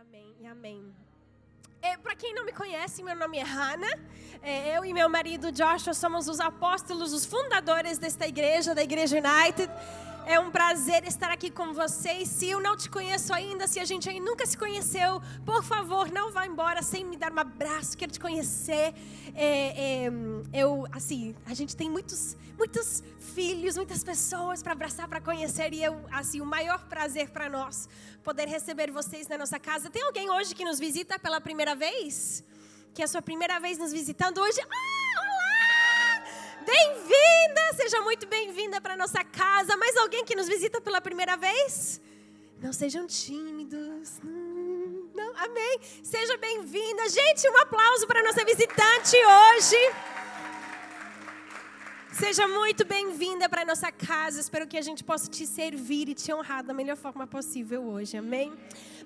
amém e amém. É, Para quem não me conhece, meu nome é Hannah. É, eu e meu marido Joshua somos os apóstolos, os fundadores desta igreja, da Igreja United. É um prazer estar aqui com vocês. Se eu não te conheço ainda, se a gente ainda nunca se conheceu, por favor, não vá embora sem me dar um abraço. Quero te conhecer. É, é, eu, assim, a gente tem muitos, muitos filhos, muitas pessoas para abraçar, para conhecer. E eu, assim, o maior prazer para nós poder receber vocês na nossa casa. Tem alguém hoje que nos visita pela primeira vez? Que é a sua primeira vez nos visitando hoje? Ah! Bem-vinda! Seja muito bem-vinda para nossa casa. Mais alguém que nos visita pela primeira vez? Não sejam tímidos. Não, amém. Seja bem-vinda. Gente, um aplauso para nossa visitante hoje. Seja muito bem-vinda para nossa casa. Espero que a gente possa te servir e te honrar da melhor forma possível hoje. Amém?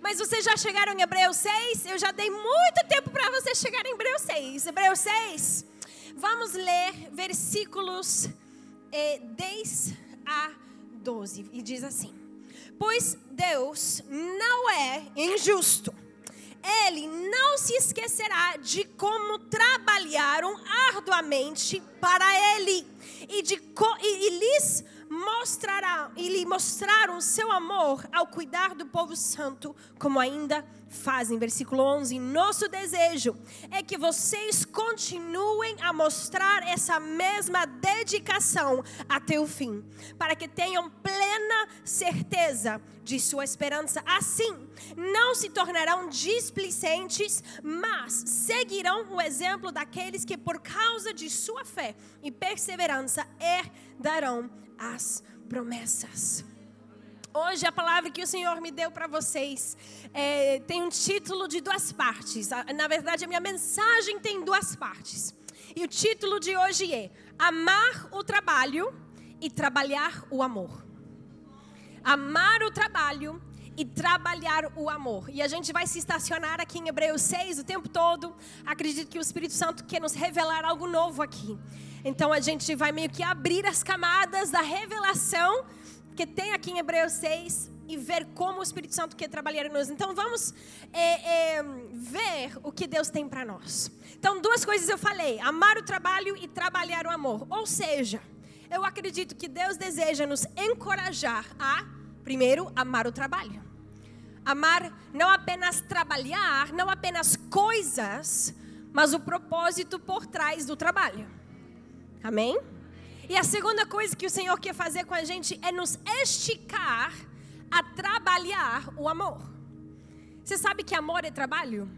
Mas vocês já chegaram em Hebreus 6? Eu já dei muito tempo para vocês chegarem em Hebreus 6. Hebreus 6. Vamos ler versículos eh, 10 a 12. E diz assim: Pois Deus não é injusto. Ele não se esquecerá de como trabalharam arduamente para Ele e, de e lhes mostrará e lhe mostraram seu amor ao cuidar do povo santo, como ainda fazem. Versículo 11. Nosso desejo é que vocês continuem a mostrar essa mesma dedicação até o fim, para que tenham plena certeza de sua esperança. Assim, não se tornarão displicentes, mas seguirão o exemplo daqueles que, por causa de sua fé e perseverança, herdarão as promessas. Hoje a palavra que o Senhor me deu para vocês é, tem um título de duas partes. Na verdade, a minha mensagem tem duas partes. E o título de hoje é Amar o trabalho e trabalhar o amor. Amar o trabalho e trabalhar o amor. E a gente vai se estacionar aqui em Hebreus 6 o tempo todo. Acredito que o Espírito Santo quer nos revelar algo novo aqui. Então a gente vai meio que abrir as camadas da revelação que tem aqui em Hebreus 6 e ver como o Espírito Santo quer trabalhar em nós. Então vamos é, é, ver o que Deus tem para nós. Então duas coisas eu falei: amar o trabalho e trabalhar o amor. Ou seja, eu acredito que Deus deseja nos encorajar a, primeiro, amar o trabalho. Amar não apenas trabalhar, não apenas coisas, mas o propósito por trás do trabalho. Amém? E a segunda coisa que o Senhor quer fazer com a gente é nos esticar a trabalhar o amor. Você sabe que amor é trabalho?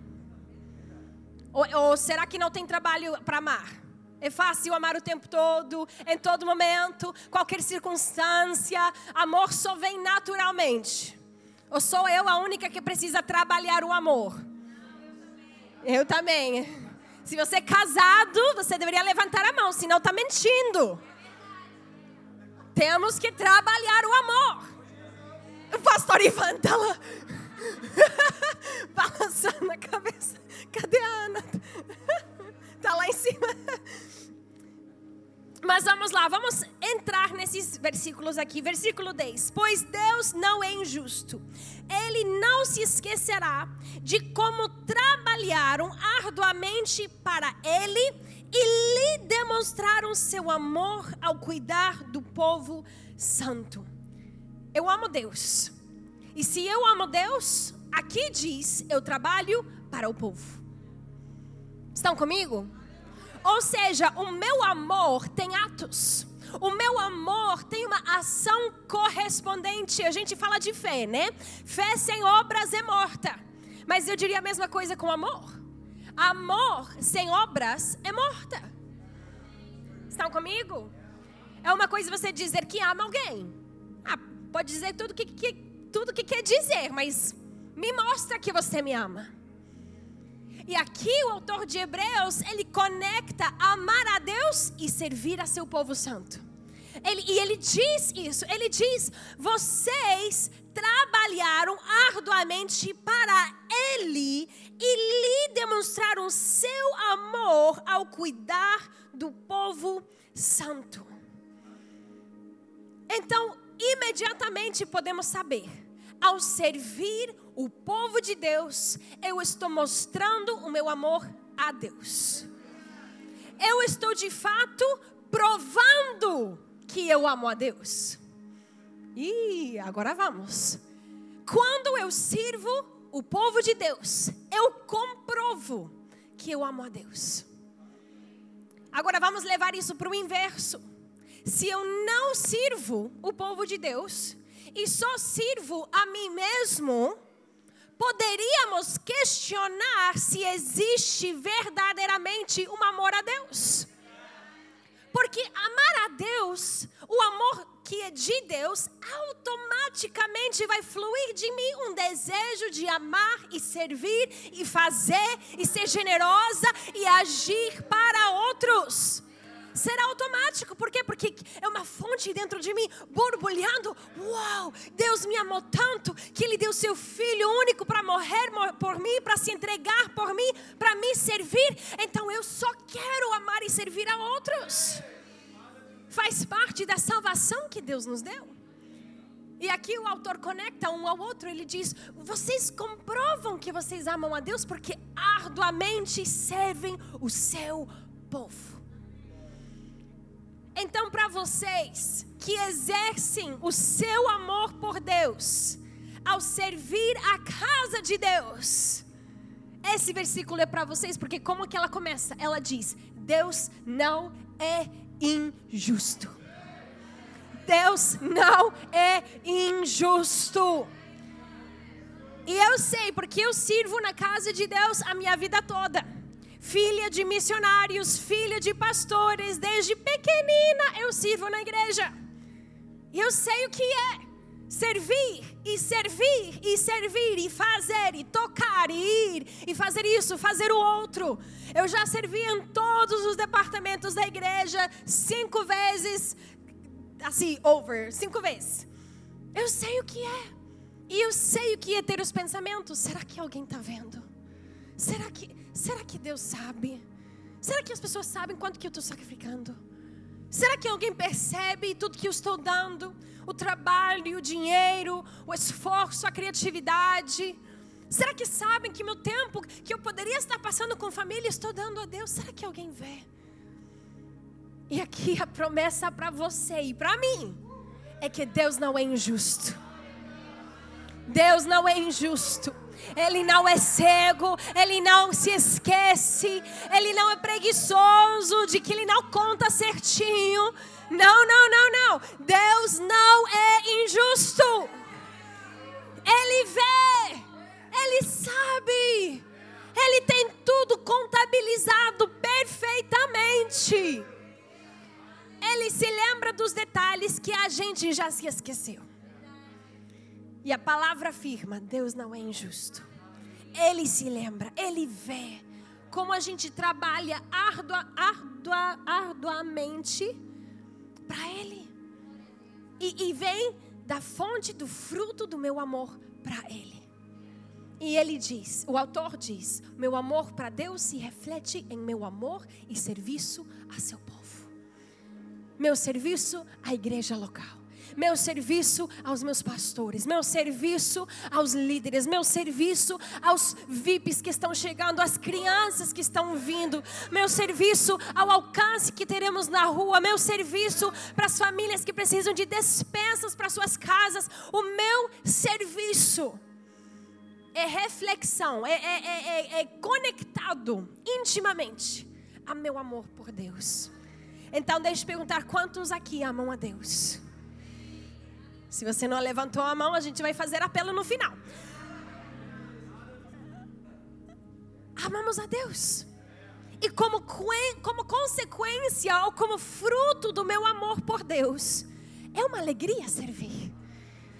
Ou, ou será que não tem trabalho para amar? É fácil amar o tempo todo, em todo momento, qualquer circunstância. Amor só vem naturalmente. Ou sou eu a única que precisa trabalhar o amor? Eu também. Se você é casado, você deveria levantar a mão, senão está mentindo. Temos que trabalhar o amor. O pastor Ivan está lá. Balançando a cabeça. Cadê a Ana? Está lá em cima. Mas vamos lá, vamos entrar nesses versículos aqui. Versículo 10. Pois Deus não é injusto. Ele não se esquecerá de como trabalharam arduamente para Ele e lhe demonstraram seu amor ao cuidar do povo santo. Eu amo Deus. E se eu amo Deus, aqui diz: eu trabalho para o povo. Estão comigo? Ou seja, o meu amor tem atos. O meu amor tem uma ação correspondente. A gente fala de fé, né? Fé sem obras é morta. Mas eu diria a mesma coisa com amor. Amor sem obras é morta. Estão comigo? É uma coisa você dizer que ama alguém. Ah, pode dizer tudo que, que tudo que quer dizer, mas me mostra que você me ama. E aqui o autor de Hebreus, ele conecta amar a Deus e servir a seu povo santo. Ele, e ele diz isso, ele diz: vocês trabalharam arduamente para Ele e lhe demonstraram seu amor ao cuidar do povo santo. Então, imediatamente podemos saber, ao servir o povo de Deus, eu estou mostrando o meu amor a Deus. Eu estou de fato provando que eu amo a Deus. E agora vamos. Quando eu sirvo o povo de Deus, eu comprovo que eu amo a Deus. Agora vamos levar isso para o inverso. Se eu não sirvo o povo de Deus e só sirvo a mim mesmo, poderíamos questionar se existe verdadeiramente um amor a Deus. Porque amar a Deus, o amor que é de Deus, automaticamente vai fluir de mim um desejo de amar e servir e fazer e ser generosa e agir para outros será automático. Por quê? Porque é uma fonte dentro de mim borbulhando. Uau! Deus me amou tanto que Ele deu seu Filho único para morrer por mim, para se entregar por mim, para me servir. Então eu só quero amar e servir a outros. Faz parte da salvação que Deus nos deu. E aqui o autor conecta um ao outro, ele diz: vocês comprovam que vocês amam a Deus porque arduamente servem o seu povo. Então, para vocês que exercem o seu amor por Deus, ao servir a casa de Deus, esse versículo é para vocês, porque como que ela começa? Ela diz: Deus não é injusto. Deus não é injusto. E eu sei, porque eu sirvo na casa de Deus a minha vida toda filha de missionários, filha de pastores, desde pequenina eu sirvo na igreja. E eu sei o que é servir e servir e servir e fazer e tocar e ir e fazer isso, fazer o outro. Eu já servi em todos os departamentos da igreja cinco vezes, assim, over, cinco vezes. Eu sei o que é. E eu sei o que é ter os pensamentos. Será que alguém está vendo? Será que, será que Deus sabe? Será que as pessoas sabem quanto que eu estou sacrificando? Será que alguém percebe tudo que eu estou dando? O trabalho, o dinheiro, o esforço, a criatividade? Será que sabem que meu tempo que eu poderia estar passando com família estou dando a Deus? Será que alguém vê? E aqui a promessa para você e para mim é que Deus não é injusto. Deus não é injusto. Ele não é cego, ele não se esquece, ele não é preguiçoso de que ele não conta certinho. Não, não, não, não. Deus não é injusto. Ele vê, ele sabe, ele tem tudo contabilizado perfeitamente. Ele se lembra dos detalhes que a gente já se esqueceu. E a palavra afirma: Deus não é injusto. Ele se lembra, ele vê como a gente trabalha ardua, ardua, arduamente para Ele. E, e vem da fonte do fruto do meu amor para Ele. E ele diz, o autor diz: Meu amor para Deus se reflete em meu amor e serviço a seu povo. Meu serviço à igreja local meu serviço aos meus pastores, meu serviço aos líderes, meu serviço aos VIPs que estão chegando, às crianças que estão vindo, meu serviço ao alcance que teremos na rua, meu serviço para as famílias que precisam de despensas para suas casas, o meu serviço é reflexão, é, é, é, é, conectado intimamente a meu amor por Deus. Então, deixe eu perguntar: quantos aqui amam a Deus? Se você não levantou a mão, a gente vai fazer apelo no final. Amamos a Deus. E como, como consequência ou como fruto do meu amor por Deus, é uma alegria servir.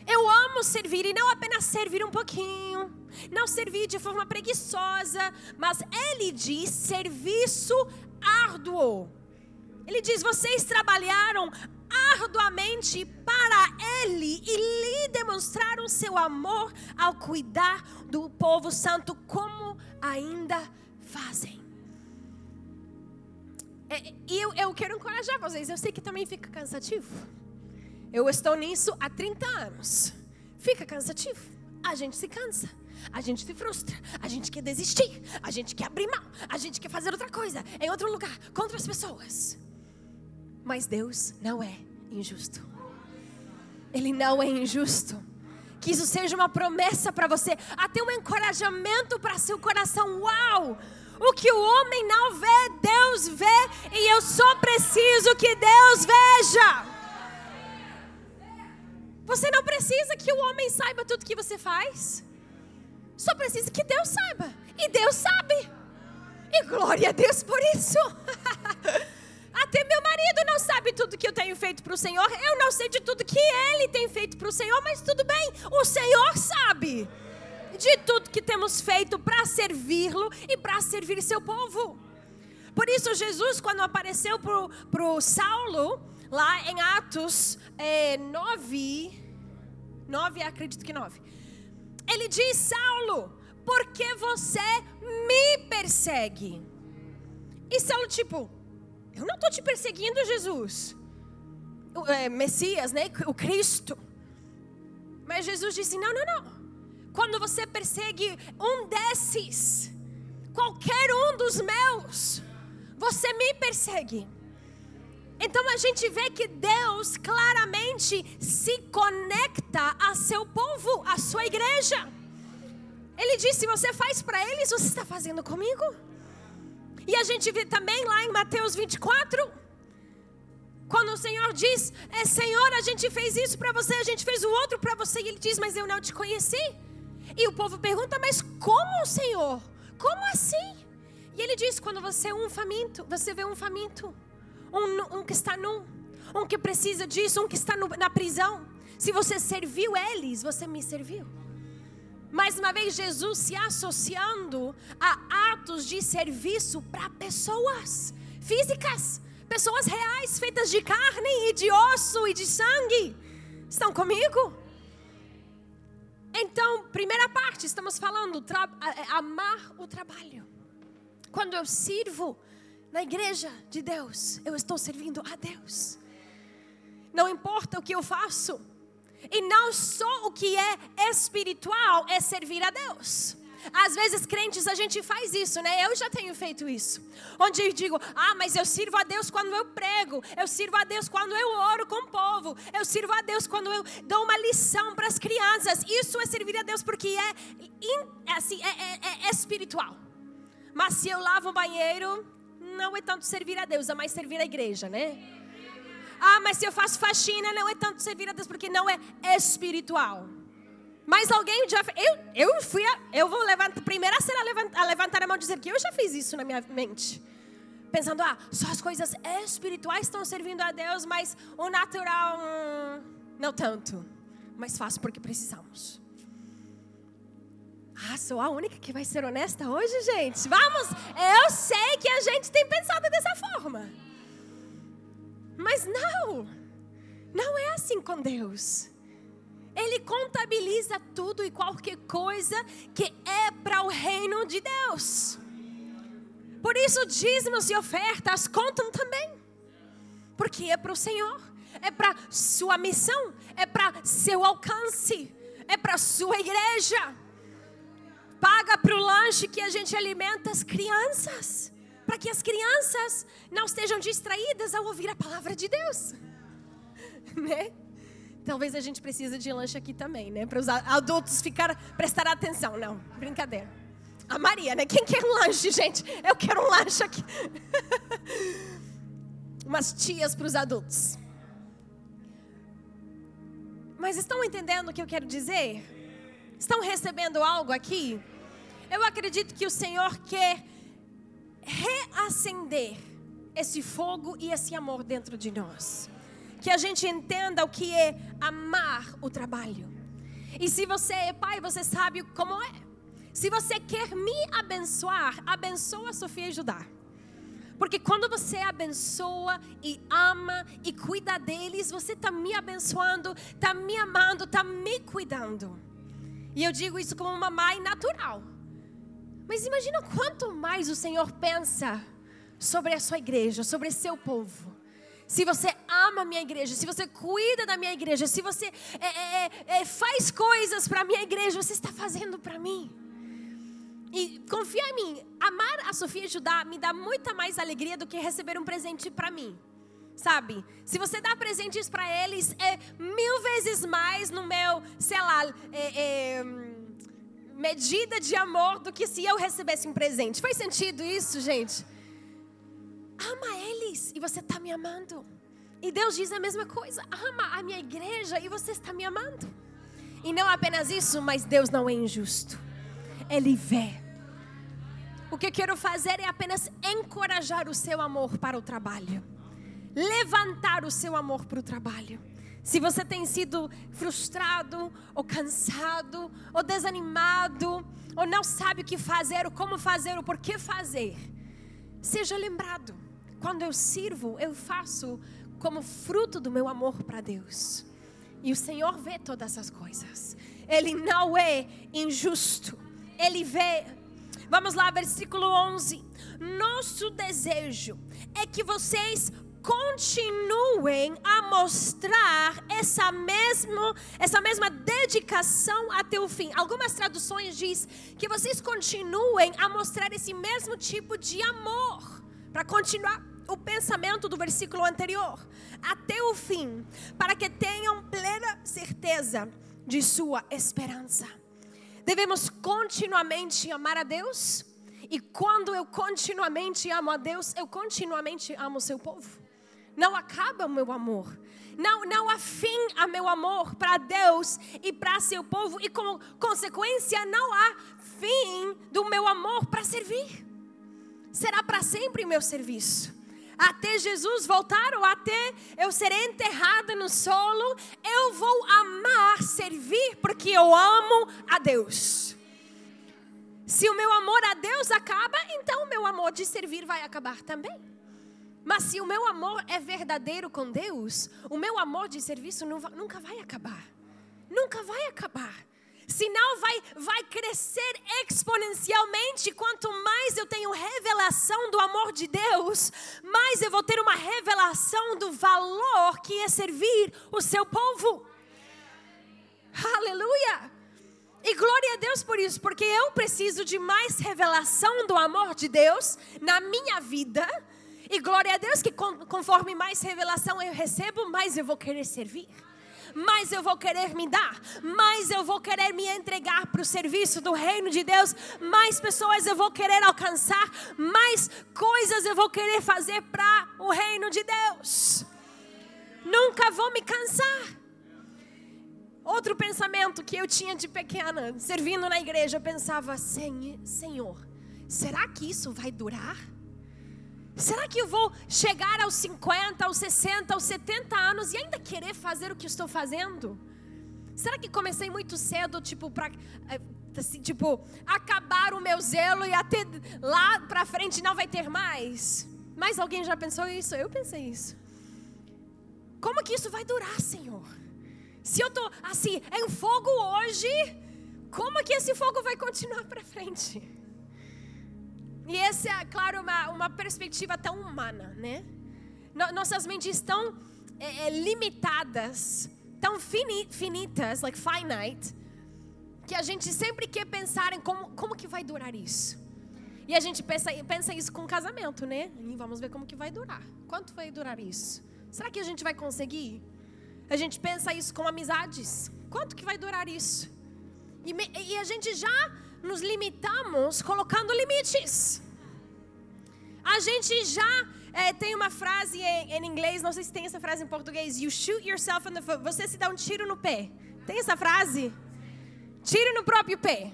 Eu amo servir e não apenas servir um pouquinho, não servir de forma preguiçosa, mas ele diz serviço árduo. Ele diz: vocês trabalharam arduamente para Ele e lhe demonstraram seu amor ao cuidar do povo santo, como ainda fazem. É, e eu, eu quero encorajar vocês, eu sei que também fica cansativo. Eu estou nisso há 30 anos. Fica cansativo. A gente se cansa. a gente se frustra, a gente quer desistir, a gente quer abrir mão, a gente quer fazer outra coisa em outro lugar, com outras pessoas. Mas Deus não é injusto. Ele não é injusto. Que isso seja uma promessa para você, até um encorajamento para seu coração. Uau! O que o homem não vê, Deus vê, e eu só preciso que Deus veja. Você não precisa que o homem saiba tudo que você faz. Só precisa que Deus saiba. E Deus sabe. E glória a Deus por isso. Até meu marido não sabe tudo que eu tenho feito para o Senhor. Eu não sei de tudo que ele tem feito para o Senhor, mas tudo bem. O Senhor sabe de tudo que temos feito para servi-lo e para servir seu povo. Por isso, Jesus, quando apareceu para o Saulo, lá em Atos é, 9, 9, acredito que 9, ele diz: Saulo, por que você me persegue? E Saulo, tipo, eu não estou te perseguindo, Jesus. O, é, Messias, né? O Cristo. Mas Jesus disse: não, não, não. Quando você persegue um desses, qualquer um dos meus, você me persegue. Então a gente vê que Deus claramente se conecta a seu povo, a sua igreja. Ele disse: se você faz para eles, você está fazendo comigo. E a gente vê também lá em Mateus 24, quando o Senhor diz: é, Senhor, a gente fez isso para você, a gente fez o outro para você, e ele diz: Mas eu não te conheci. E o povo pergunta: Mas como, Senhor? Como assim? E ele diz: Quando você é um faminto, você vê um faminto um, um que está nu, um que precisa disso, um que está no, na prisão. Se você serviu eles, você me serviu. Mais uma vez, Jesus se associando a atos de serviço para pessoas físicas, pessoas reais, feitas de carne e de osso e de sangue. Estão comigo? Então, primeira parte, estamos falando amar o trabalho. Quando eu sirvo, na igreja de Deus, eu estou servindo a Deus. Não importa o que eu faço, e não só o que é espiritual é servir a Deus. Às vezes, crentes, a gente faz isso, né? Eu já tenho feito isso. Onde eu digo, ah, mas eu sirvo a Deus quando eu prego, eu sirvo a Deus quando eu oro com o povo, eu sirvo a Deus quando eu dou uma lição para as crianças. Isso é servir a Deus porque é, assim, é, é, é espiritual. Mas se eu lavo o banheiro, não é tanto servir a Deus, é mais servir a igreja, né? Ah, mas se eu faço faxina, não é tanto servir a Deus, porque não é espiritual. Mas alguém já eu eu fui a, eu vou levantar primeiro a ser a levantar, a levantar a mão e dizer que eu já fiz isso na minha mente. Pensando, ah, só as coisas espirituais estão servindo a Deus, mas o natural hum, não tanto. Mas faço porque precisamos. Ah, sou a única que vai ser honesta hoje, gente? Vamos! Eu sei que a gente tem pensado dessa forma. Mas não! Não é assim com Deus. Ele contabiliza tudo e qualquer coisa que é para o reino de Deus. Por isso, dízimos e ofertas contam também. Porque é para o Senhor, é para sua missão, é para seu alcance, é para sua igreja paga para o lanche que a gente alimenta as crianças, para que as crianças não estejam distraídas ao ouvir a palavra de Deus, né? Talvez a gente precise de lanche aqui também, né? Para os adultos ficar prestar atenção. Não, brincadeira. A Maria, né? Quem quer um lanche, gente? Eu quero um lanche aqui. Umas tias para os adultos. Mas estão entendendo o que eu quero dizer? Estão recebendo algo aqui? Eu acredito que o Senhor quer reacender esse fogo e esse amor dentro de nós. Que a gente entenda o que é amar o trabalho. E se você é pai, você sabe como é. Se você quer me abençoar, abençoa Sofia e Judá. Porque quando você abençoa e ama e cuida deles, você está me abençoando, está me amando, está me cuidando. E eu digo isso como uma mãe natural. Mas imagina quanto mais o Senhor pensa sobre a sua igreja, sobre seu povo. se você ama a minha igreja, se você cuida da minha igreja, se você é, é, é, é faz coisas para a minha igreja, você está fazendo para mim. E confia em mim, amar a Sofia e Judá me dá muita mais alegria do que receber um presente para mim. Sabe? Se você dá presentes para eles, é mil vezes mais no meu, sei lá, é, é, medida de amor do que se eu recebesse um presente. Faz sentido isso, gente? Ama eles e você está me amando. E Deus diz a mesma coisa: ama a minha igreja e você está me amando. E não apenas isso, mas Deus não é injusto. Ele vê. O que eu quero fazer é apenas encorajar o seu amor para o trabalho, levantar o seu amor para o trabalho. Se você tem sido frustrado, ou cansado, ou desanimado, ou não sabe o que fazer, ou como fazer, ou por que fazer, seja lembrado quando eu sirvo, eu faço como fruto do meu amor para Deus. E o Senhor vê todas essas coisas. Ele não é injusto. Ele vê. Vamos lá, versículo 11. Nosso desejo é que vocês continuem a mostrar essa mesma, essa mesma dedicação até o fim. Algumas traduções diz que vocês continuem a mostrar esse mesmo tipo de amor para continuar o pensamento do versículo anterior, até o fim, para que tenham plena certeza de sua esperança. Devemos continuamente amar a Deus, e quando eu continuamente amo a Deus, eu continuamente amo o seu povo. Não acaba o meu amor. Não, não há fim a meu amor para Deus e para seu povo, e como consequência, não há fim do meu amor para servir. Será para sempre o meu serviço até Jesus voltar ou até eu ser enterrada no solo, eu vou amar servir porque eu amo a Deus. Se o meu amor a Deus acaba, então o meu amor de servir vai acabar também. Mas se o meu amor é verdadeiro com Deus, o meu amor de serviço nunca vai acabar. Nunca vai acabar senão vai, vai crescer exponencialmente. Quanto mais eu tenho revelação do amor de Deus, mais eu vou ter uma revelação do valor que é servir o seu povo. Aleluia! E glória a Deus por isso, porque eu preciso de mais revelação do amor de Deus na minha vida. E glória a Deus que conforme mais revelação eu recebo, mais eu vou querer servir mais eu vou querer me dar, mais eu vou querer me entregar para o serviço do reino de Deus, mais pessoas eu vou querer alcançar, mais coisas eu vou querer fazer para o reino de Deus. Nunca vou me cansar. Outro pensamento que eu tinha de pequena, servindo na igreja, eu pensava: Senhor, será que isso vai durar? Será que eu vou chegar aos 50, aos 60, aos 70 anos e ainda querer fazer o que estou fazendo? Será que comecei muito cedo, tipo, para eh, assim, tipo, acabar o meu zelo e até lá para frente não vai ter mais? Mas alguém já pensou isso? Eu pensei isso. Como que isso vai durar, Senhor? Se eu tô assim, em fogo hoje, como que esse fogo vai continuar para frente? E essa é, claro, uma, uma perspectiva tão humana, né? Nossas mentes estão é, é, limitadas, tão fini, finitas, like finite, que a gente sempre quer pensar em como, como que vai durar isso. E a gente pensa, pensa isso com casamento, né? E vamos ver como que vai durar. Quanto vai durar isso? Será que a gente vai conseguir? A gente pensa isso com amizades. Quanto que vai durar isso? E, e a gente já nos limitamos colocando limites. A gente já é, tem uma frase em, em, inglês, não sei se tem essa frase em português. You shoot yourself in the foot. Você se dá um tiro no pé. Tem essa frase? Tiro no próprio pé.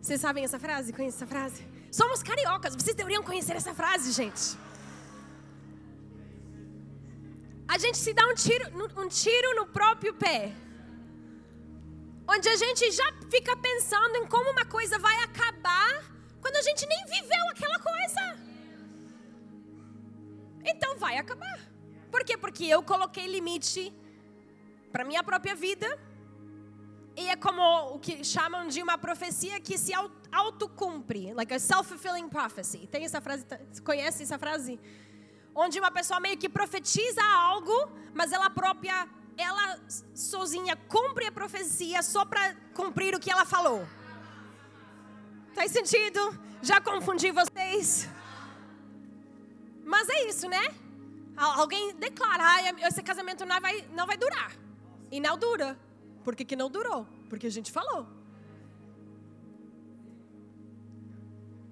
Vocês sabem essa frase? Conhecem essa frase? Somos cariocas. Vocês deveriam conhecer essa frase, gente. A gente se dá um tiro, um tiro no próprio pé onde a gente já fica pensando em como uma coisa vai acabar quando a gente nem viveu aquela coisa. Então vai acabar. Por quê? Porque eu coloquei limite para minha própria vida. E é como o que chamam de uma profecia que se autocumpre, like a self-fulfilling prophecy. Tem essa frase? Conhece essa frase? onde uma pessoa meio que profetiza algo, mas ela própria, ela sozinha cumpre a profecia só para cumprir o que ela falou. Faz sentido? Já confundi vocês? Mas é isso, né? Alguém declarar, esse casamento não vai, não vai durar. E não dura. Por que, que não durou? Porque a gente falou.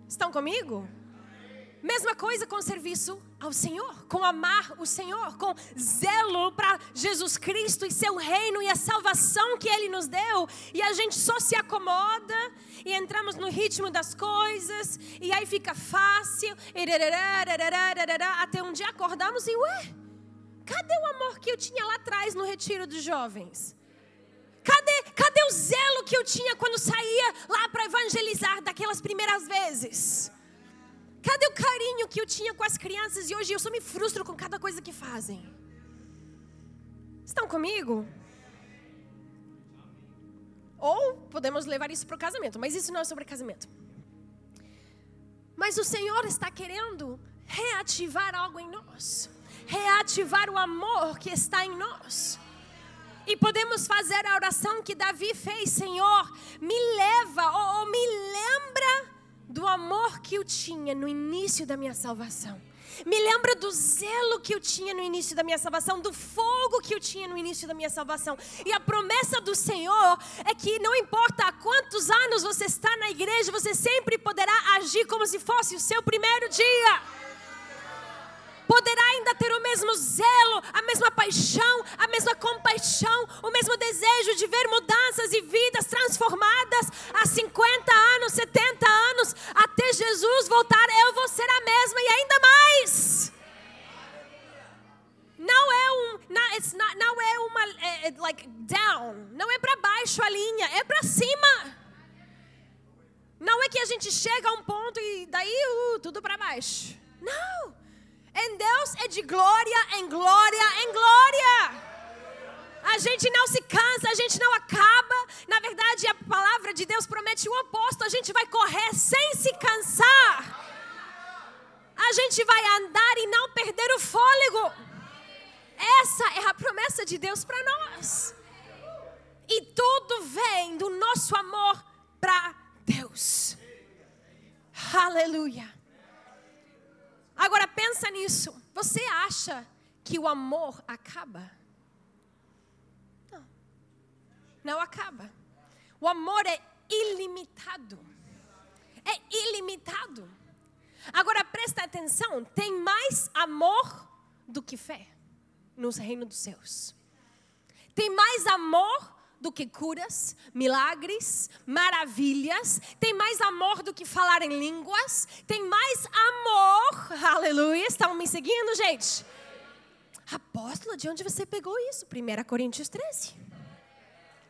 Estão comigo? Mesma coisa com o serviço ao Senhor, com amar o Senhor, com zelo para Jesus Cristo e seu reino e a salvação que Ele nos deu. E a gente só se acomoda e entramos no ritmo das coisas e aí fica fácil. Até um dia acordamos e, ué, cadê o amor que eu tinha lá atrás no retiro dos jovens? Cadê, cadê o zelo que eu tinha quando saía lá para evangelizar daquelas primeiras vezes? Cadê o carinho que eu tinha com as crianças e hoje eu só me frustro com cada coisa que fazem? Estão comigo? Ou podemos levar isso para o casamento, mas isso não é sobre casamento. Mas o Senhor está querendo reativar algo em nós, reativar o amor que está em nós. E podemos fazer a oração que Davi fez: Senhor, me leva ou, ou me lembra do amor que eu tinha no início da minha salvação. Me lembra do zelo que eu tinha no início da minha salvação, do fogo que eu tinha no início da minha salvação. E a promessa do Senhor é que não importa há quantos anos você está na igreja, você sempre poderá agir como se fosse o seu primeiro dia poderá ainda ter o mesmo zelo, a mesma paixão, a mesma compaixão, o mesmo desejo de ver mudanças e vidas transformadas há 50 anos, 70 anos, até Jesus voltar, eu vou ser a mesma e ainda mais. Não é um, not, não é uma, é, like down, não é para baixo a linha, é para cima. Não é que a gente chega a um ponto e daí uh, tudo para baixo. Não. Em Deus é de glória em glória em glória. A gente não se cansa, a gente não acaba. Na verdade, a palavra de Deus promete o oposto: a gente vai correr sem se cansar. A gente vai andar e não perder o fôlego. Essa é a promessa de Deus para nós. E tudo vem do nosso amor para Deus. Aleluia. Agora pensa nisso. Você acha que o amor acaba? Não. Não acaba. O amor é ilimitado. É ilimitado. Agora presta atenção, tem mais amor do que fé no reino dos céus. Tem mais amor do que curas, milagres, maravilhas, tem mais amor do que falar em línguas, tem mais amor, aleluia, estão me seguindo, gente? Apóstolo, de onde você pegou isso? 1 Coríntios 13.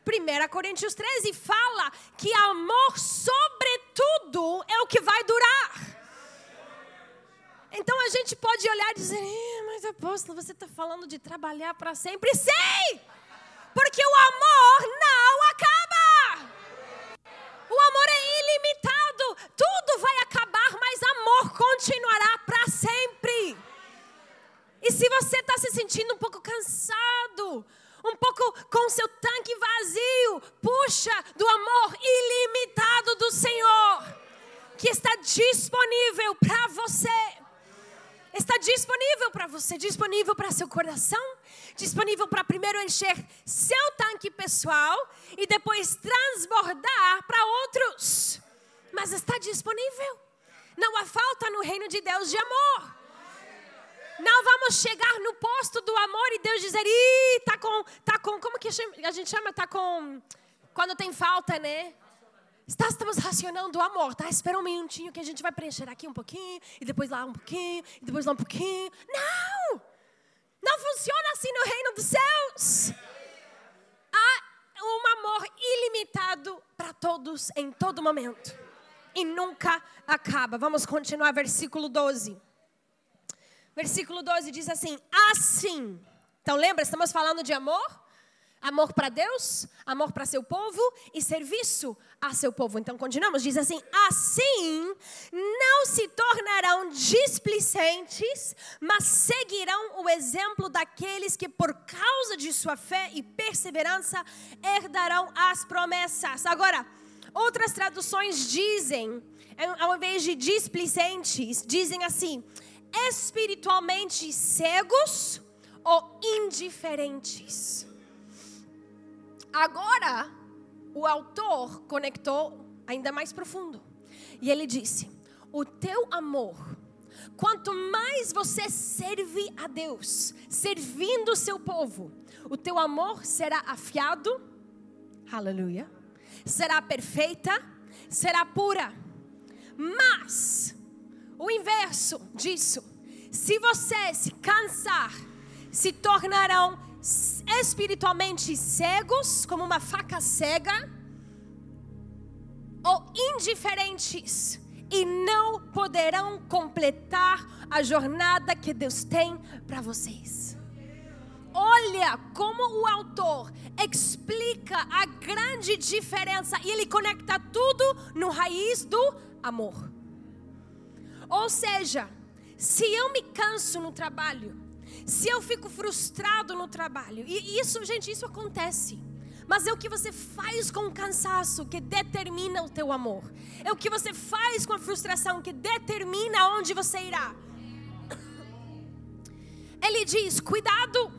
1 Coríntios 13 fala que amor, sobretudo, é o que vai durar. Então a gente pode olhar e dizer, mas apóstolo, você está falando de trabalhar para sempre? Sei! Porque o amor não acaba. O amor é ilimitado. Tudo vai acabar, mas amor continuará para sempre. E se você está se sentindo um pouco cansado, um pouco com seu tanque vazio, puxa do amor ilimitado do Senhor, que está disponível para você está disponível para você, disponível para seu coração, disponível para primeiro encher seu tanque pessoal e depois transbordar para outros. Mas está disponível. Não há falta no reino de Deus de amor. Não vamos chegar no posto do amor e Deus dizer, ih, tá com, tá com, como que a gente chama, tá com, quando tem falta, né? Está, estamos racionando o amor, tá? Espera um minutinho que a gente vai preencher aqui um pouquinho, e depois lá um pouquinho, e depois lá um pouquinho. Não! Não funciona assim no reino dos céus. Há um amor ilimitado para todos em todo momento. E nunca acaba. Vamos continuar, versículo 12. Versículo 12 diz assim: Assim. Então lembra, estamos falando de amor? Amor para Deus, amor para seu povo e serviço a seu povo. Então continuamos, diz assim: assim não se tornarão displicentes, mas seguirão o exemplo daqueles que por causa de sua fé e perseverança herdarão as promessas. Agora, outras traduções dizem, ao invés de displicentes, dizem assim: espiritualmente cegos ou indiferentes. Agora, o autor conectou ainda mais profundo. E ele disse: O teu amor, quanto mais você serve a Deus, servindo o seu povo, o teu amor será afiado, aleluia, será perfeita, será pura. Mas, o inverso disso, se você se cansar, se tornarão espiritualmente cegos, como uma faca cega, ou indiferentes e não poderão completar a jornada que Deus tem para vocês. Olha como o autor explica a grande diferença e ele conecta tudo no raiz do amor. Ou seja, se eu me canso no trabalho, se eu fico frustrado no trabalho, e isso, gente, isso acontece. Mas é o que você faz com o cansaço que determina o teu amor. É o que você faz com a frustração que determina onde você irá. Ele diz: cuidado,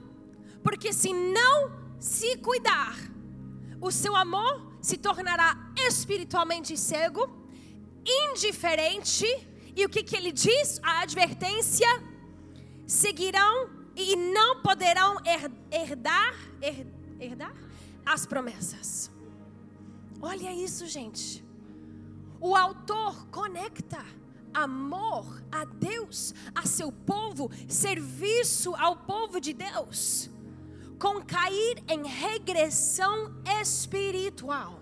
porque se não se cuidar, o seu amor se tornará espiritualmente cego, indiferente, e o que, que ele diz? A advertência: seguirão e não poderão herdar, herdar as promessas. Olha isso, gente. O autor conecta amor a Deus, a seu povo, serviço ao povo de Deus, com cair em regressão espiritual.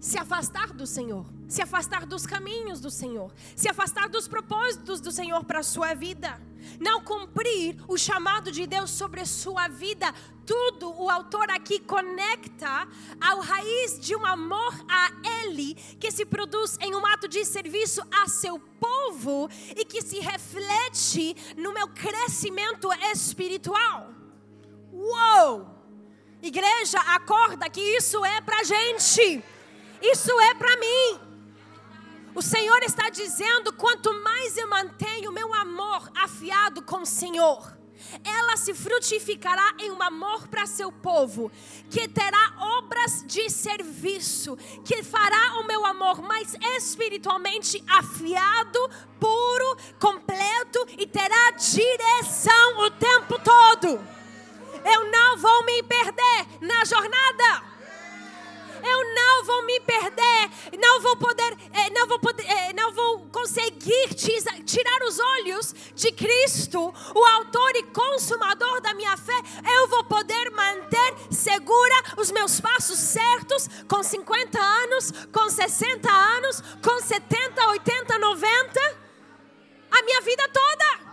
Se afastar do Senhor, se afastar dos caminhos do Senhor, se afastar dos propósitos do Senhor para a sua vida não cumprir o chamado de Deus sobre a sua vida, tudo o autor aqui conecta ao raiz de um amor a Ele que se produz em um ato de serviço a seu povo e que se reflete no meu crescimento espiritual. Uou! Igreja, acorda que isso é pra gente. Isso é para mim. O Senhor está dizendo: quanto mais eu mantenho meu amor afiado com o Senhor, ela se frutificará em um amor para seu povo, que terá obras de serviço, que fará o meu amor mais espiritualmente afiado, puro, completo e terá direção o tempo todo. Eu não vou me perder na jornada eu não vou me perder, não vou poder, eh, não vou poder, eh, não vou conseguir tirar os olhos de Cristo, o autor e consumador da minha fé. Eu vou poder manter segura os meus passos certos com 50 anos, com 60 anos, com 70, 80, 90, a minha vida toda.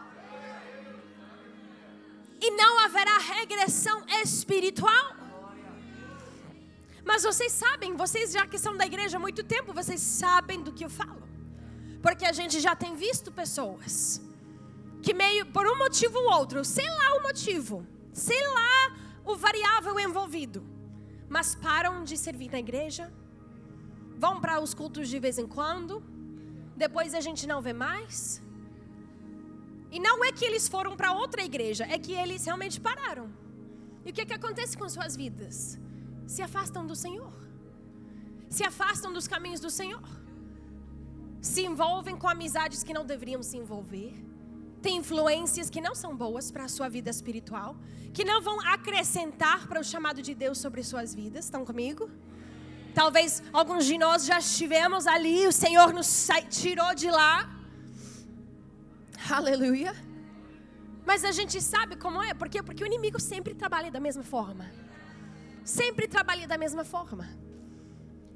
E não haverá regressão espiritual. Mas vocês sabem, vocês já que são da igreja há muito tempo, vocês sabem do que eu falo. Porque a gente já tem visto pessoas que meio por um motivo ou outro, sei lá o motivo, sei lá o variável envolvido, mas param de servir na igreja, vão para os cultos de vez em quando, depois a gente não vê mais. E não é que eles foram para outra igreja, é que eles realmente pararam. E o que, é que acontece com suas vidas? Se afastam do Senhor, se afastam dos caminhos do Senhor, se envolvem com amizades que não deveriam se envolver, tem influências que não são boas para a sua vida espiritual, que não vão acrescentar para o chamado de Deus sobre suas vidas. Estão comigo? Talvez alguns de nós já estivemos ali, o Senhor nos tirou de lá. Aleluia. Mas a gente sabe como é, por quê? Porque o inimigo sempre trabalha da mesma forma sempre trabalha da mesma forma.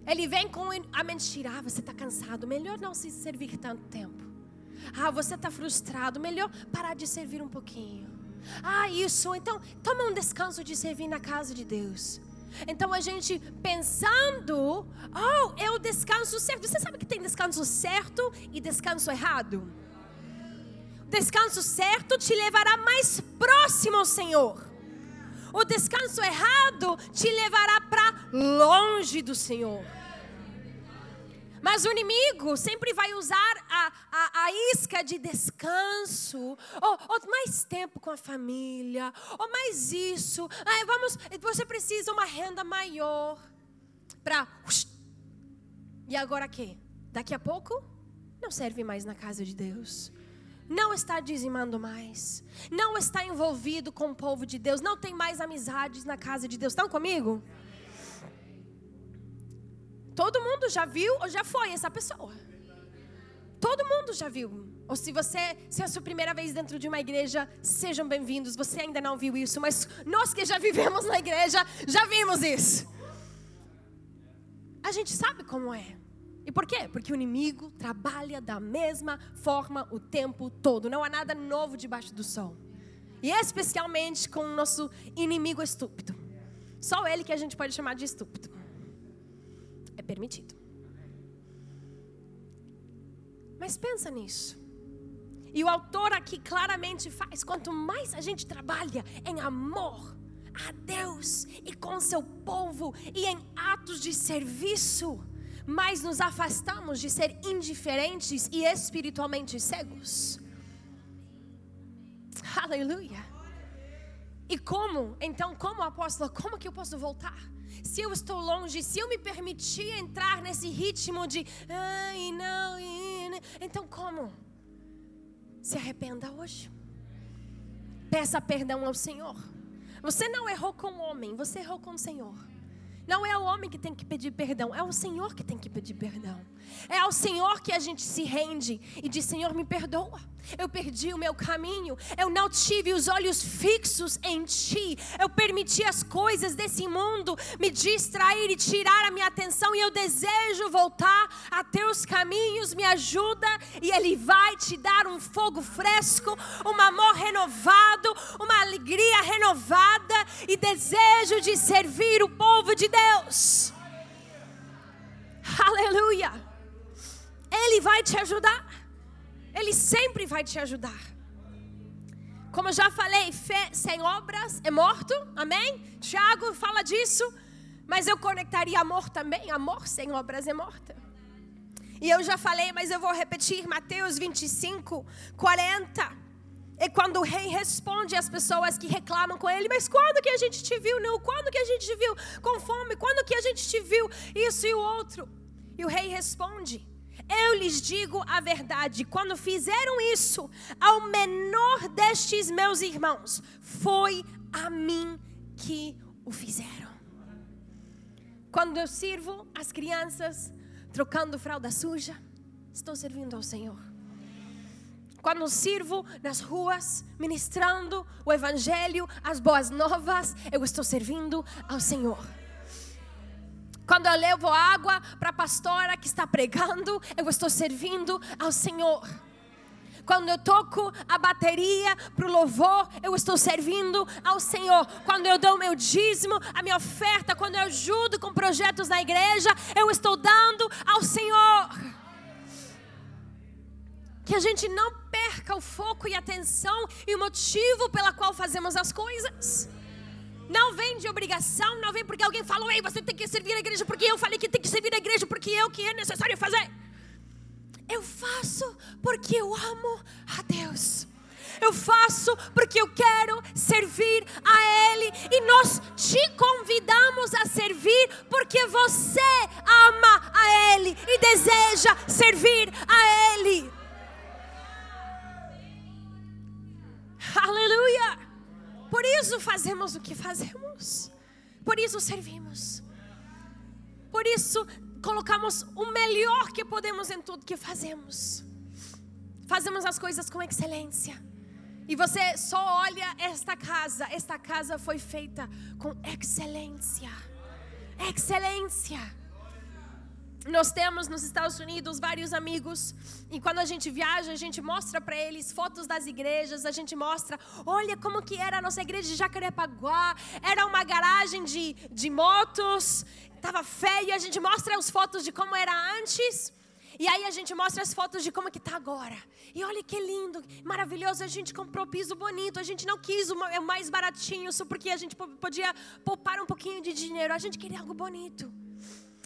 Ele vem com a mentira: ah, você está cansado, melhor não se servir tanto tempo. Ah, você está frustrado, melhor parar de servir um pouquinho. Ah, isso. Então, toma um descanso de servir na casa de Deus. Então a gente pensando, oh, é o descanso certo. Você sabe que tem descanso certo e descanso errado? Descanso certo te levará mais próximo ao Senhor. O descanso errado te levará para longe do Senhor. Mas o inimigo sempre vai usar a, a, a isca de descanso, ou, ou, mais tempo com a família, ou mais isso. Ah, vamos, você precisa uma renda maior para. E agora quê? Daqui a pouco não serve mais na casa de Deus. Não está dizimando mais. Não está envolvido com o povo de Deus. Não tem mais amizades na casa de Deus. Estão comigo? Todo mundo já viu ou já foi essa pessoa. Todo mundo já viu. Ou se você, se é a sua primeira vez dentro de uma igreja, sejam bem-vindos. Você ainda não viu isso, mas nós que já vivemos na igreja, já vimos isso. A gente sabe como é. E por quê? Porque o inimigo trabalha da mesma forma o tempo todo. Não há nada novo debaixo do sol. E especialmente com o nosso inimigo estúpido. Só ele que a gente pode chamar de estúpido é permitido. Mas pensa nisso. E o autor aqui claramente faz: quanto mais a gente trabalha em amor a Deus e com seu povo e em atos de serviço, mais nos afastamos de ser indiferentes e espiritualmente cegos. Aleluia. E como, então, como apóstolo, como que eu posso voltar? se eu estou longe, se eu me permitir entrar nesse ritmo de ai, não, então como? Se arrependa hoje. Peça perdão ao Senhor. Você não errou com o homem, você errou com o Senhor. Não é o homem que tem que pedir perdão, é o Senhor que tem que pedir perdão. É ao Senhor que a gente se rende e diz: Senhor, me perdoa. Eu perdi o meu caminho, eu não tive os olhos fixos em Ti, eu permiti as coisas desse mundo me distrair e tirar a minha atenção, e eu desejo voltar a Teus caminhos. Me ajuda, e Ele vai te dar um fogo fresco, um amor renovado, uma alegria renovada e desejo de servir o povo de Deus. Aleluia. Ele vai te ajudar. Ele sempre vai te ajudar. Como eu já falei, fé sem obras é morto. Amém? Tiago fala disso. Mas eu conectaria amor também. Amor sem obras é morta. E eu já falei, mas eu vou repetir. Mateus 25, 40. É quando o rei responde às pessoas que reclamam com ele: Mas quando que a gente te viu? Não, quando que a gente te viu com fome? Quando que a gente te viu isso e o outro? E o rei responde: Eu lhes digo a verdade, quando fizeram isso ao menor destes meus irmãos, foi a mim que o fizeram. Quando eu sirvo as crianças trocando fralda suja, estou servindo ao Senhor quando sirvo nas ruas, ministrando o Evangelho, as boas novas, eu estou servindo ao Senhor. Quando eu levo água para a pastora que está pregando, eu estou servindo ao Senhor. Quando eu toco a bateria para o louvor, eu estou servindo ao Senhor. Quando eu dou meu dízimo, a minha oferta, quando eu ajudo com projetos na igreja, eu estou dando ao Senhor. Que a gente não perca o foco e a atenção e o motivo pela qual fazemos as coisas. Não vem de obrigação, não vem porque alguém falou, ei, você tem que servir a igreja, porque eu falei que tem que servir a igreja, porque eu que é necessário fazer. Eu faço porque eu amo a Deus. Eu faço porque eu quero servir a Ele. E nós te convidamos a servir porque você ama a Ele e deseja servir a Ele. Aleluia! Por isso fazemos o que fazemos. Por isso servimos. Por isso colocamos o melhor que podemos em tudo que fazemos. Fazemos as coisas com excelência. E você só olha esta casa. Esta casa foi feita com excelência. Excelência. Nós temos nos Estados Unidos vários amigos e quando a gente viaja a gente mostra para eles fotos das igrejas a gente mostra olha como que era a nossa igreja de Jacarepaguá era uma garagem de, de motos estava feio a gente mostra as fotos de como era antes e aí a gente mostra as fotos de como que tá agora. E olha que lindo maravilhoso a gente comprou piso bonito a gente não quis o mais baratinho só porque a gente podia poupar um pouquinho de dinheiro a gente queria algo bonito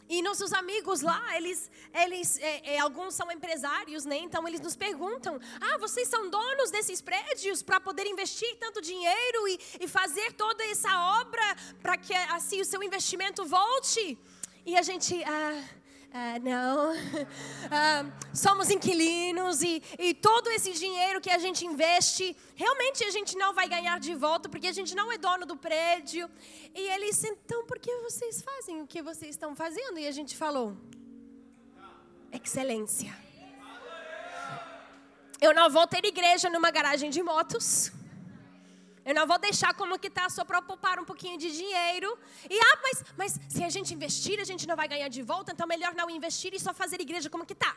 e nossos amigos lá, eles, eles é, é, alguns são empresários, né? Então eles nos perguntam: ah, vocês são donos desses prédios para poder investir tanto dinheiro e, e fazer toda essa obra para que assim o seu investimento volte? E a gente, ah, Uh, não, uh, somos inquilinos e, e todo esse dinheiro que a gente investe, realmente a gente não vai ganhar de volta porque a gente não é dono do prédio. E eles, então, por que vocês fazem o que vocês estão fazendo? E a gente falou: excelência. Eu não vou ter igreja numa garagem de motos. Eu não vou deixar como que está só para poupar um pouquinho de dinheiro. E ah, mas, mas se a gente investir, a gente não vai ganhar de volta, então melhor não investir e só fazer igreja como que está.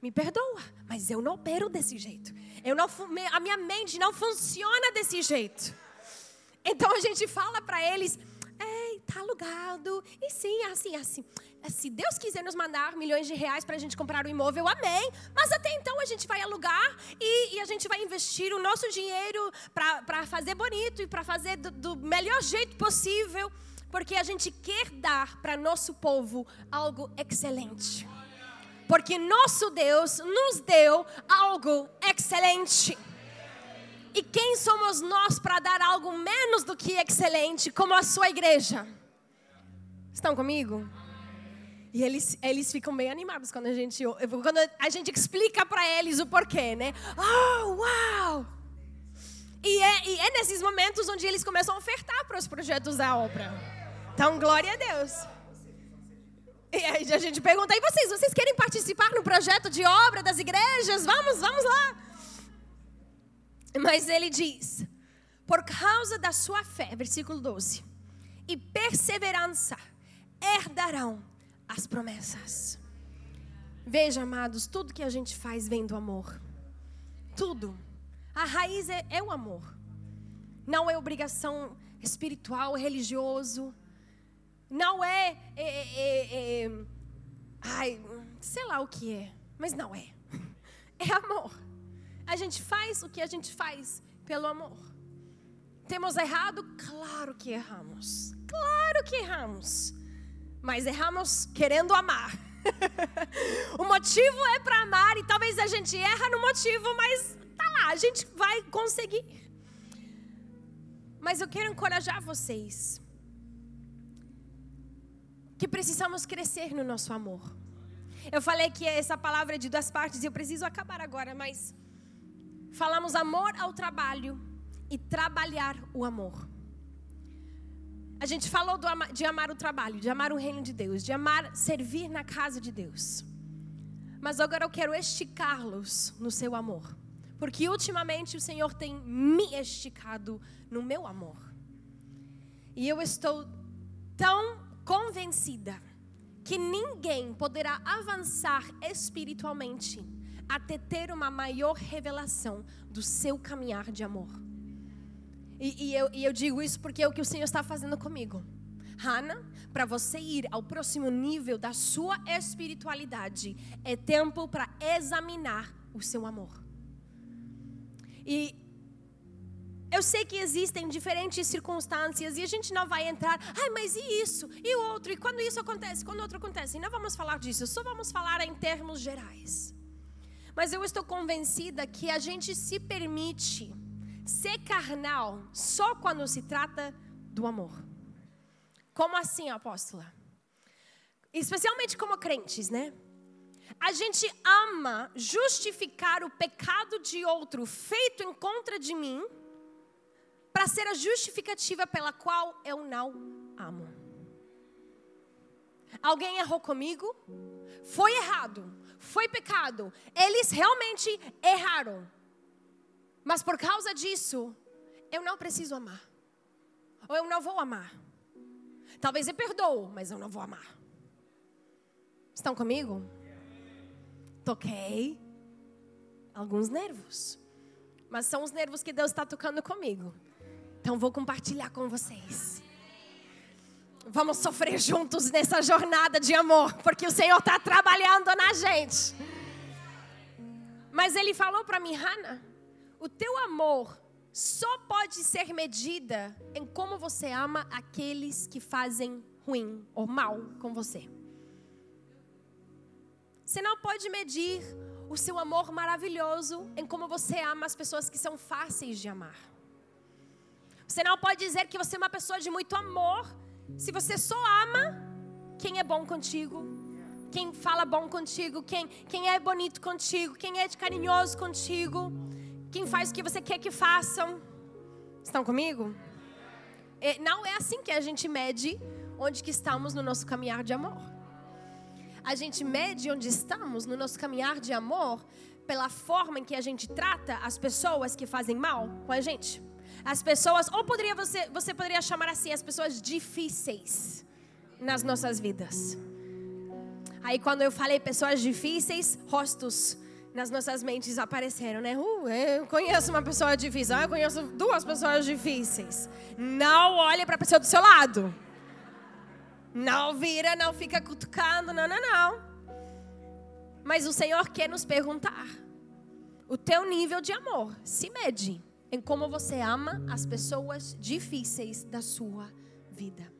Me perdoa, mas eu não opero desse jeito. Eu não, a minha mente não funciona desse jeito. Então a gente fala para eles, ei, tá alugado. E sim, assim, assim. É, se Deus quiser nos mandar milhões de reais para a gente comprar o um imóvel, amém. Mas até então a gente vai alugar e, a gente vai investir o nosso dinheiro para fazer bonito e para fazer do, do melhor jeito possível, porque a gente quer dar para nosso povo algo excelente. Porque nosso Deus nos deu algo excelente. E quem somos nós para dar algo menos do que excelente, como a sua igreja? Estão comigo? E eles, eles ficam bem animados quando a gente, quando a gente explica para eles o porquê, né? Oh, uau! E é, e é nesses momentos onde eles começam a ofertar para os projetos da obra. Então, glória a Deus. E aí a gente pergunta, e vocês, vocês querem participar no projeto de obra das igrejas? Vamos, vamos lá. Mas ele diz, por causa da sua fé, versículo 12, e perseverança, herdarão as promessas. Veja, amados, tudo que a gente faz vem do amor. Tudo. A raiz é, é o amor. Não é obrigação espiritual, religioso. Não é, é, é, é, ai, sei lá o que é, mas não é. É amor. A gente faz o que a gente faz pelo amor. Temos errado? Claro que erramos. Claro que erramos mas erramos querendo amar. o motivo é para amar e talvez a gente erra no motivo, mas tá lá, a gente vai conseguir. Mas eu quero encorajar vocês que precisamos crescer no nosso amor. Eu falei que essa palavra é de duas partes e eu preciso acabar agora, mas falamos amor ao trabalho e trabalhar o amor. A gente falou de amar o trabalho, de amar o reino de Deus, de amar servir na casa de Deus. Mas agora eu quero esticá-los no seu amor. Porque ultimamente o Senhor tem me esticado no meu amor. E eu estou tão convencida que ninguém poderá avançar espiritualmente até ter uma maior revelação do seu caminhar de amor. E, e, eu, e eu digo isso porque é o que o Senhor está fazendo comigo. Hannah, para você ir ao próximo nível da sua espiritualidade, é tempo para examinar o seu amor. E eu sei que existem diferentes circunstâncias e a gente não vai entrar, ai, mas e isso? E o outro? E quando isso acontece? Quando outro acontece? E não vamos falar disso, só vamos falar em termos gerais. Mas eu estou convencida que a gente se permite ser carnal só quando se trata do amor. Como assim, apóstola? Especialmente como crentes, né? A gente ama justificar o pecado de outro feito em contra de mim para ser a justificativa pela qual eu não amo. Alguém errou comigo? Foi errado, foi pecado. Eles realmente erraram. Mas por causa disso, eu não preciso amar. Ou eu não vou amar. Talvez eu perdoo, mas eu não vou amar. Estão comigo? Toquei alguns nervos. Mas são os nervos que Deus está tocando comigo. Então vou compartilhar com vocês. Vamos sofrer juntos nessa jornada de amor, porque o Senhor está trabalhando na gente. Mas Ele falou para mim, Hannah, o teu amor só pode ser medida em como você ama aqueles que fazem ruim ou mal com você. Você não pode medir o seu amor maravilhoso em como você ama as pessoas que são fáceis de amar. Você não pode dizer que você é uma pessoa de muito amor se você só ama quem é bom contigo, quem fala bom contigo, quem, quem é bonito contigo, quem é carinhoso contigo, quem faz o que você quer que façam. Estão comigo? Não é assim que a gente mede onde que estamos no nosso caminhar de amor a gente mede onde estamos no nosso caminhar de amor pela forma em que a gente trata as pessoas que fazem mal com a gente. As pessoas, ou poderia você, você poderia chamar assim, as pessoas difíceis nas nossas vidas. Aí quando eu falei pessoas difíceis, rostos nas nossas mentes apareceram, né? Uh, eu conheço uma pessoa difícil, ah, eu conheço duas pessoas difíceis. Não olhe para a pessoa do seu lado. Não vira, não fica cutucando, não, não, não. Mas o Senhor quer nos perguntar: o teu nível de amor se mede em como você ama as pessoas difíceis da sua vida.